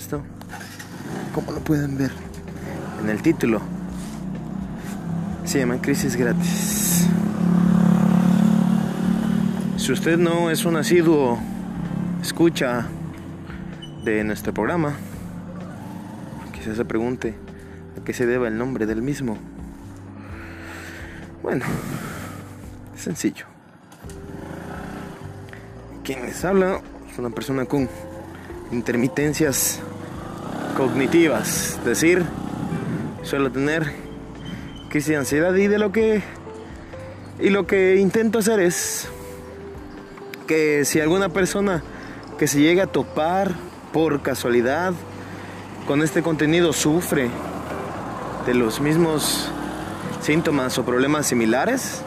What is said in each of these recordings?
Esto, como lo pueden ver en el título, se llama Crisis Gratis. Si usted no es un asiduo escucha de nuestro programa, quizás se pregunte a qué se deba el nombre del mismo. Bueno, es sencillo. Quien les habla es una persona con intermitencias cognitivas, decir, suelo tener crisis de ansiedad y de lo que y lo que intento hacer es que si alguna persona que se llega a topar por casualidad con este contenido sufre de los mismos síntomas o problemas similares,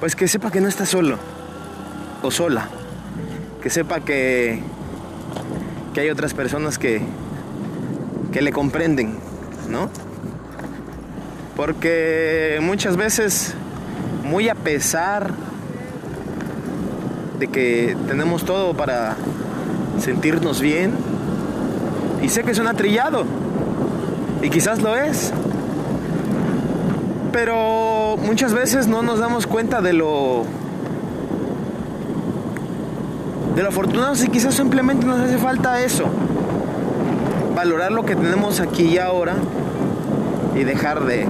pues que sepa que no está solo o sola, que sepa que, que hay otras personas que, que le comprenden, ¿no? Porque muchas veces, muy a pesar de que tenemos todo para sentirnos bien, y sé que suena trillado, y quizás lo es, pero muchas veces no nos damos cuenta de lo de lo afortunados y quizás simplemente nos hace falta eso. Valorar lo que tenemos aquí y ahora y dejar de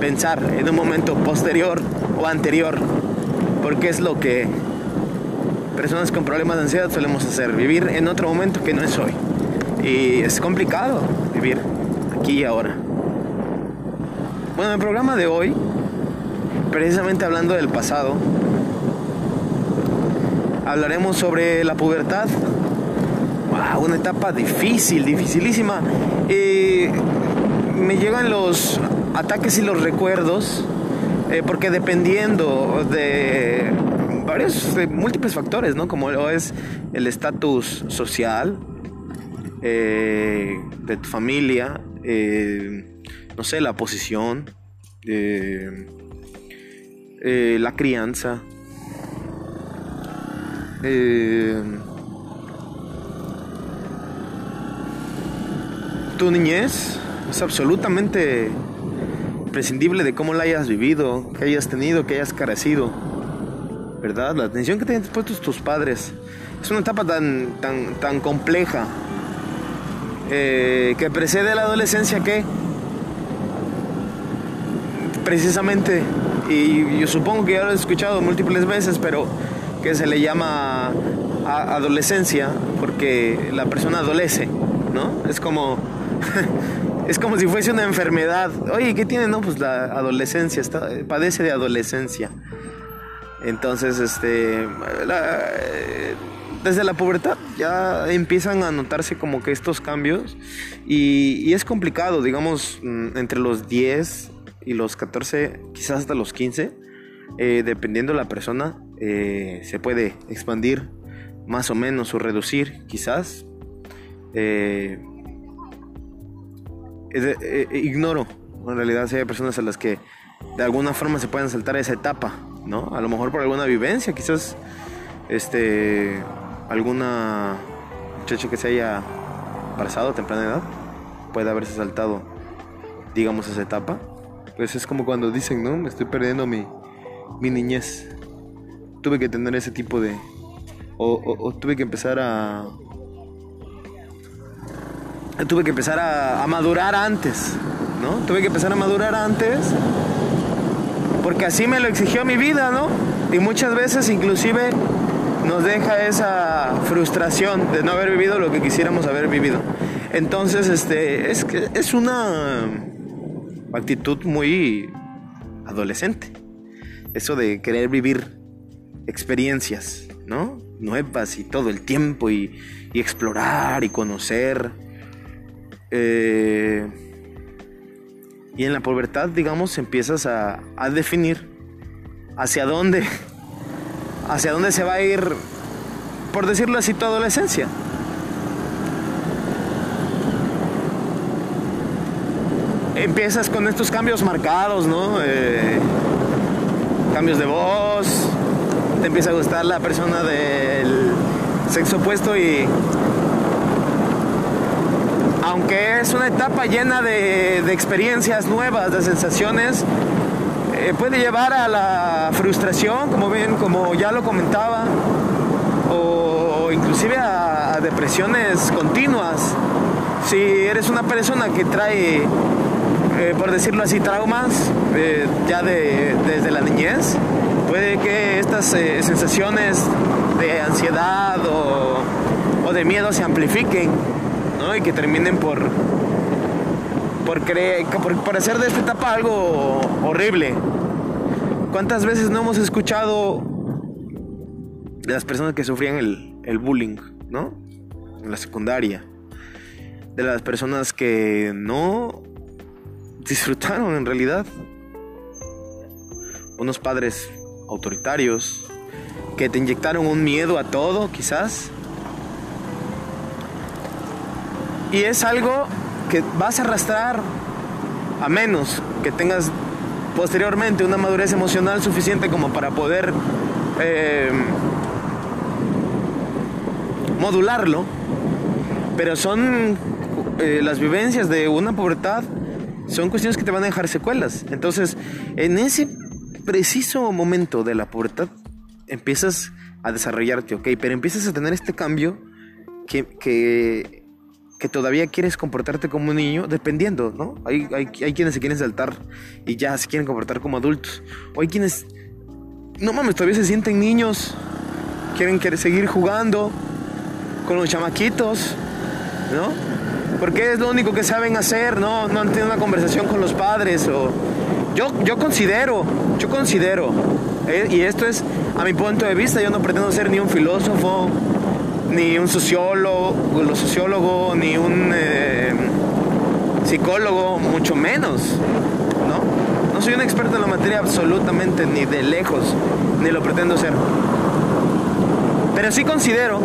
pensar en un momento posterior o anterior, porque es lo que personas con problemas de ansiedad solemos hacer, vivir en otro momento que no es hoy. Y es complicado vivir aquí y ahora. Bueno, el programa de hoy, precisamente hablando del pasado, hablaremos sobre la pubertad. Una etapa difícil, dificilísima. me llegan los ataques y los recuerdos, eh, porque dependiendo de varios, múltiples factores, ¿no? Como es el estatus social eh, de tu familia, eh, no sé, la posición, la crianza, eh, tu niñez es absolutamente prescindible de cómo la hayas vivido, que hayas tenido, que hayas carecido. ¿Verdad? La atención que tienen puestos tus padres. Es una etapa tan, tan, tan compleja eh, que precede la adolescencia que precisamente, y yo supongo que ya lo he escuchado múltiples veces, pero que se le llama adolescencia porque la persona adolece, ¿no? Es como es como si fuese una enfermedad. Oye, ¿qué tiene? No, pues la adolescencia, está, padece de adolescencia. Entonces, este, desde la pubertad ya empiezan a notarse como que estos cambios y, y, es complicado, digamos, mm, entre los 10 y los 14, quizás hasta los 15, eh, dependiendo de la persona, eh, se puede expandir más o menos o reducir, quizás. Eh, ignoro, en realidad, si hay personas a las que de alguna forma se pueden saltar esa etapa, ¿no? A lo mejor por alguna vivencia, quizás este alguna muchacha que se haya embarazado a temprana edad puede haberse saltado, digamos, esa etapa. Pues es como cuando dicen, ¿no? Me estoy perdiendo mi, mi niñez. Tuve que tener ese tipo de... O, tuve que empezar a... Tuve que empezar a, madurar antes, ¿no? Tuve que empezar a madurar antes porque así me lo exigió mi vida, ¿no? Y muchas veces inclusive nos deja esa frustración de no haber vivido lo que quisiéramos haber vivido. Entonces, este, es, es una actitud muy adolescente eso de querer vivir experiencias, ¿no? Nuevas y todo el tiempo y, explorar y conocer. Eh, y en la pubertad, digamos, empiezas a, a definir hacia dónde, hacia dónde se va a ir, por decirlo así, tu adolescencia. Empiezas con estos cambios marcados, ¿no? Eh, cambios de voz, te empieza a gustar la persona del sexo opuesto y aunque es una etapa llena de, experiencias nuevas, de sensaciones, eh, puede llevar a la frustración, como ven, como ya lo comentaba, o, inclusive a, depresiones continuas. Si eres una persona que trae, eh, por decirlo así, traumas eh, ya desde la niñez, puede que estas sensaciones de ansiedad o de miedo se amplifiquen y que terminen por, por, creer, por, hacer de esta etapa algo horrible. ¿Cuántas veces no hemos escuchado de las personas que sufrían el, el bullying, ¿no? En la secundaria. De las personas que no disfrutaron en realidad. Unos padres autoritarios que te inyectaron un miedo a todo, quizás. Y es algo que vas a arrastrar a menos que tengas posteriormente una madurez emocional suficiente como para poder eh, modularlo. Pero son eh, las vivencias de una pubertad, son cuestiones que te van a dejar secuelas. Entonces, en ese preciso momento de la pubertad, empiezas a desarrollarte, ok, pero empiezas a tener este cambio que, que que todavía quieres comportarte como un niño, dependiendo, ¿no? Hay, hay, hay, quienes se quieren saltar y ya se quieren comportar como adultos. O hay quienes, no mames, todavía se sienten niños, quieren, quieren seguir jugando con los chamaquitos, ¿no? Porque es lo único que saben hacer, ¿no? No han tenido una conversación con los padres o... Yo, yo considero, yo considero, eh, y esto es a mi punto de vista, yo no pretendo ser ni un filósofo, ni un sociólogo, los sociólogo, ni un eh, psicólogo, mucho menos, ¿no? No soy un experto en la materia absolutamente, ni de lejos, ni lo pretendo ser. Pero sí considero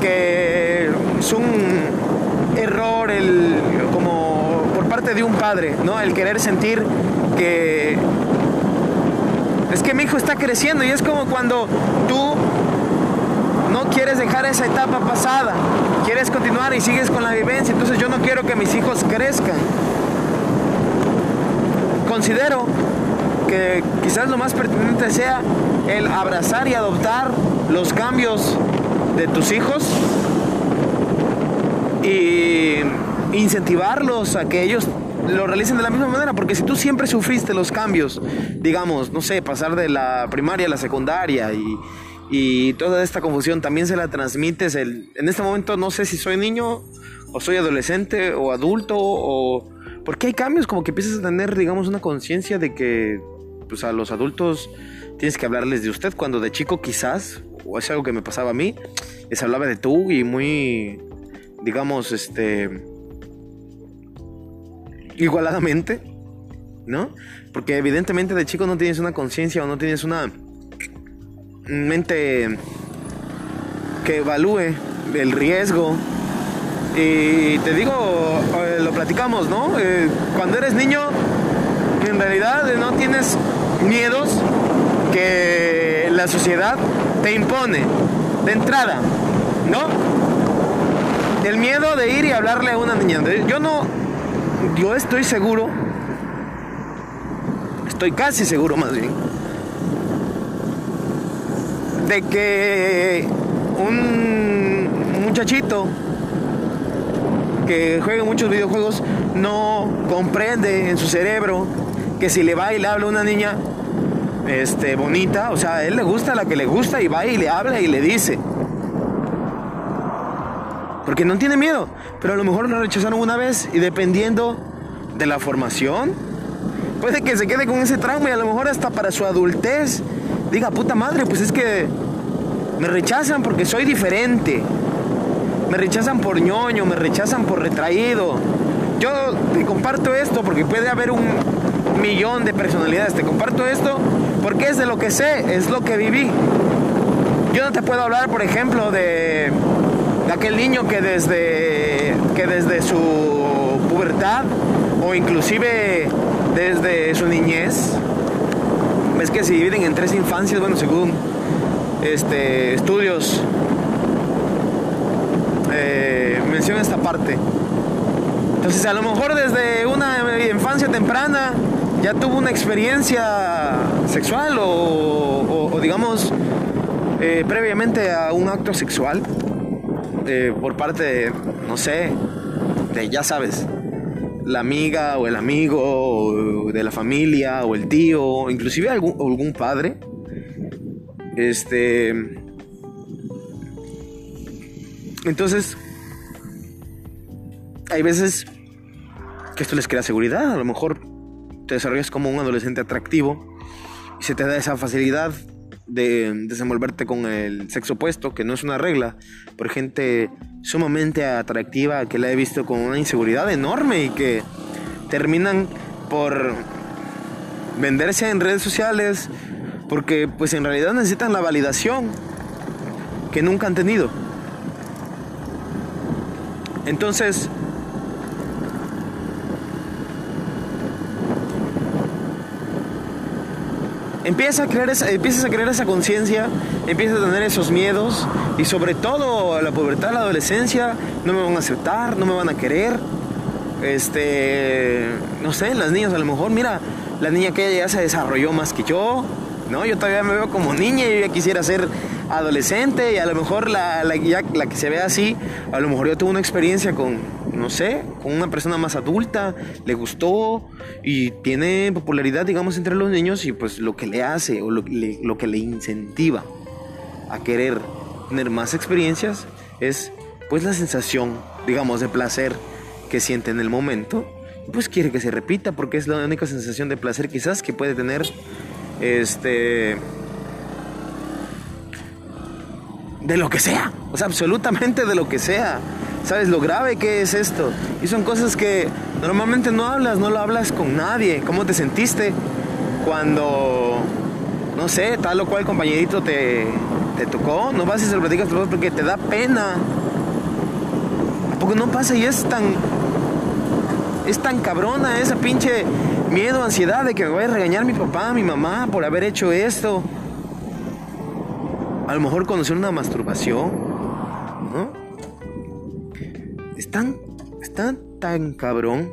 que es un error el, como por parte de un padre, ¿no? El querer sentir que es que mi hijo está creciendo y es como cuando tú no quieres dejar esa etapa pasada, quieres continuar y sigues con la vivencia, entonces yo no quiero que mis hijos crezcan. Considero que quizás lo más pertinente sea el abrazar y adoptar los cambios de tus hijos y incentivarlos a que ellos lo realicen de la misma manera, porque si tú siempre sufriste los cambios, digamos, no sé, pasar de la primaria a la secundaria y, y toda esta confusión también se la transmites. El, en este momento no sé si soy niño o soy adolescente o adulto o... Porque hay cambios como que empiezas a tener, digamos, una conciencia de que pues a los adultos tienes que hablarles de usted cuando de chico quizás, o es algo que me pasaba a mí, les hablaba de tú y muy, digamos, este, igualadamente, ¿no? Porque evidentemente de chico no tienes una conciencia o no tienes una mente que evalúe el riesgo. Y te digo, eh, lo platicamos, ¿no? Eh, cuando eres niño, en realidad no tienes miedos que la sociedad te impone de entrada, ¿no? El miedo de ir y hablarle a una niña. Yo no, yo estoy seguro, estoy casi seguro más bien, de que un muchachito que juega muchos videojuegos no comprende en su cerebro que si le va y le habla una niña este, bonita, o sea, a él le gusta la que le gusta y va y le habla y le dice. Porque no tiene miedo, pero a lo mejor lo rechazaron una vez y dependiendo de la formación, puede que se quede con ese trauma y a lo mejor hasta para su adultez diga, puta madre, pues es que me rechazan porque soy diferente. Me rechazan por ñoño, me rechazan por retraído. Yo te comparto esto porque puede haber un millón de personalidades. Te comparto esto porque es de lo que sé, es lo que viví. Yo no te puedo hablar, por ejemplo, de, aquel niño que desde, que desde su pubertad o inclusive desde su niñez es que se dividen en tres infancias, bueno, según este, estudios eh, menciona esta parte. Entonces a lo mejor desde una infancia temprana ya tuvo una experiencia sexual o, digamos eh, previamente a un acto sexual eh, por parte de, no sé, de ya sabes, la amiga o el amigo de la familia o el tío, inclusive algún, algún padre. Este. Entonces, hay veces que esto les crea seguridad. A lo mejor te desarrollas como un adolescente atractivo y se te da esa facilidad de desenvolverte con el sexo opuesto, que no es una regla, por gente sumamente atractiva que la he visto con una inseguridad enorme y que terminan por venderse en redes sociales porque pues en realidad necesitan la validación que nunca han tenido. Entonces, empieza a crear esa, empiezas a crear esa conciencia, empiezas a tener esos miedos y sobre todo la pubertad, la adolescencia, no me van a aceptar, no me van a querer. Este, no sé, las niñas a lo mejor, mira, la niña que ya se desarrolló más que yo, ¿no? Yo todavía me veo como niña y yo ya quisiera ser adolescente y a lo mejor la, la, la que se ve así, a lo mejor yo tuve una experiencia con, no sé, con una persona más adulta, le gustó y tiene popularidad, digamos, entre los niños y pues lo que le hace o lo, lo que le incentiva a querer tener más experiencias es pues la sensación, digamos, de placer que siente en el momento, pues quiere que se repita porque es la única sensación de placer quizás que puede tener este de lo que sea, o sea, absolutamente de lo que sea. ¿Sabes lo grave que es esto? Y son cosas que normalmente no hablas, no lo hablas con nadie. ¿Cómo te sentiste cuando, no sé, tal o cual compañerito te, te tocó? No vas y se lo platicas porque te da pena. ¿A poco no pasa y es tan, es tan cabrona esa pinche miedo, ansiedad de que me vaya a regañar mi papá, mi mamá por haber hecho esto? A lo mejor conocer una masturbación, ¿no? tan, está tan cabrón.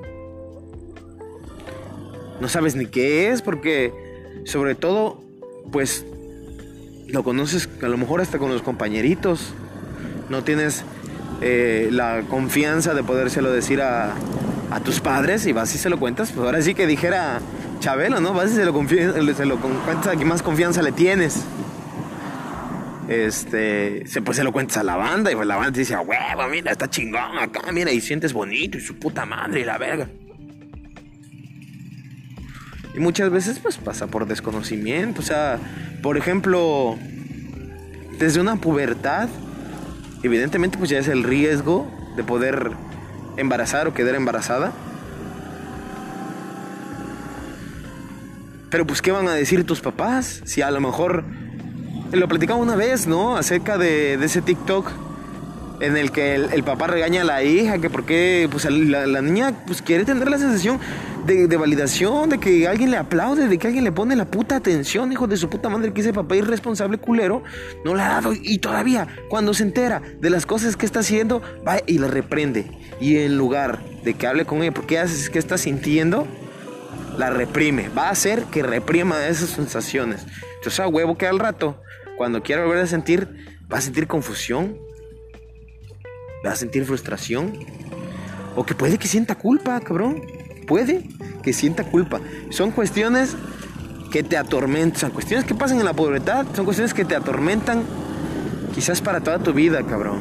No sabes ni qué es porque sobre todo, pues lo conoces a lo mejor hasta con los compañeritos. No tienes eh, la confianza de podérselo decir a, a, tus padres y vas y se lo cuentas. Pues ahora sí que dijera Chabelo, ¿no? Vas y se lo, se lo cuentas a quien más confianza le tienes este, pues se lo cuentas a la banda y pues la banda te dice, a huevo, mira, está chingón acá, mira, y sientes bonito y su puta madre y la verga. Y muchas veces pues pasa por desconocimiento, o sea, por ejemplo, desde una pubertad, evidentemente pues ya es el riesgo de poder embarazar o quedar embarazada. Pero pues, ¿qué van a decir tus papás? Si a lo mejor lo platicaba una vez, ¿no? Acerca de, ese TikTok en el que el, papá regaña a la hija, que porque pues, la, niña pues, quiere tener la sensación de, validación, de que alguien le aplaude, de que alguien le pone la puta atención, hijo de su puta madre, que ese papá irresponsable culero no le ha dado. Y todavía, cuando se entera de las cosas que está haciendo, va y la reprende. Y en lugar de que hable con ella, ¿por qué haces? ¿Qué está sintiendo? La reprime. Va a hacer que reprima esas sensaciones. Entonces, a huevo que al rato cuando quiera volver a sentir, va a sentir confusión, va a sentir frustración, o que puede que sienta culpa, cabrón. Puede que sienta culpa. Son cuestiones que te atormentan, son cuestiones que pasan en la pubertad, son cuestiones que te atormentan quizás para toda tu vida, cabrón.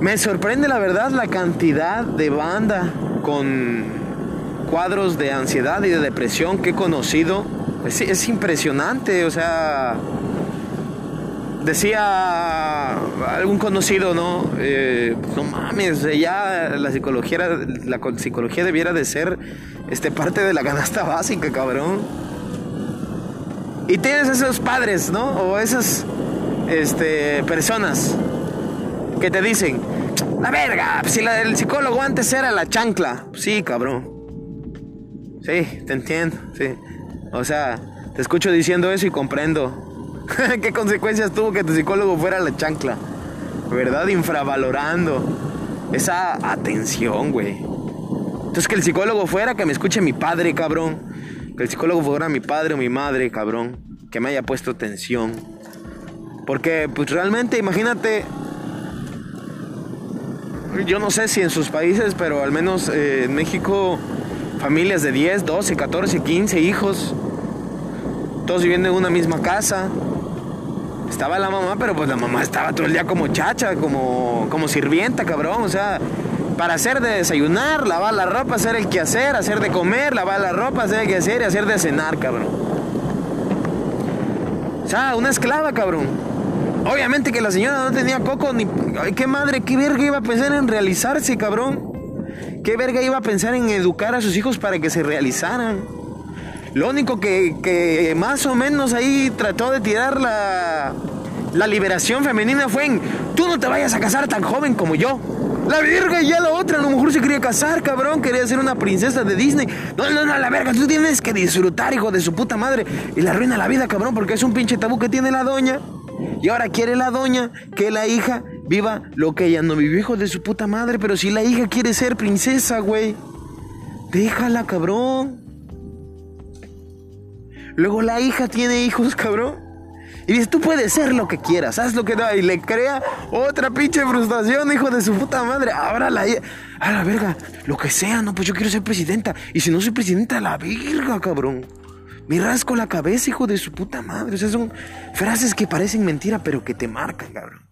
Me sorprende la verdad la cantidad de banda con cuadros de ansiedad y de depresión que he conocido es, impresionante, o sea, decía algún conocido, ¿no? Eh, no mames, ya la psicología, la psicología debiera de ser este, parte de la canasta básica, cabrón. Y tienes esos padres, ¿no? O esas este, personas que te dicen, la verga, si la, el psicólogo antes era la chancla. Sí, cabrón. Sí, te entiendo, sí. O sea, te escucho diciendo eso y comprendo. ¿Qué consecuencias tuvo que tu psicólogo fuera la chancla? ¿Verdad? Infravalorando esa atención, güey. Entonces que el psicólogo fuera, que me escuche mi padre, cabrón. Que el psicólogo fuera mi padre o mi madre, cabrón. Que me haya puesto atención. Porque, pues realmente, imagínate. Yo no sé si en sus países, pero al menos eh, en México, familias de 10, 12, 14, 15 hijos. Todos viviendo en una misma casa. Estaba la mamá, pero pues la mamá estaba todo el día como chacha, como, como sirvienta, cabrón. O sea, para hacer de desayunar, lavar la ropa, hacer el quehacer, hacer de comer, lavar la ropa, hacer el quehacer y hacer de cenar, cabrón. O sea, una esclava, cabrón. Obviamente que la señora no tenía coco ni... Ay, qué madre, qué verga iba a pensar en realizarse, cabrón. Qué verga iba a pensar en educar a sus hijos para que se realizaran. Lo único que, más o menos ahí trató de tirar la, la liberación femenina fue en, tú no te vayas a casar tan joven como yo. La verga y ya la otra, a lo mejor se quería casar, cabrón, quería ser una princesa de Disney. No, no, no, la verga, tú tienes que disfrutar, hijo de su puta madre. Y la arruina la vida, cabrón, porque es un pinche tabú que tiene la doña. Y ahora quiere la doña que la hija viva lo que ella no vivió, hijo de su puta madre. Pero si la hija quiere ser princesa, güey, déjala, cabrón. Luego la hija tiene hijos, cabrón. Y dice, tú puedes ser lo que quieras, haz lo que da. Y le crea otra pinche frustración, hijo de su puta madre. Ahora la a la verga, lo que sea, no, pues yo quiero ser presidenta. Y si no soy presidenta, la verga, cabrón. Me rasco la cabeza, hijo de su puta madre. O sea, son frases que parecen mentira, pero que te marcan, cabrón.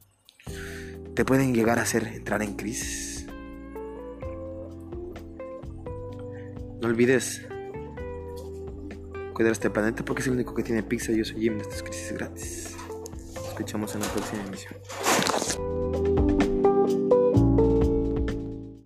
Te pueden llegar a hacer entrar en crisis. No olvides cuidar este planeta porque es el único que tiene pizza. Yo soy Jim de estas crisis gratis. Nos escuchamos en la próxima emisión.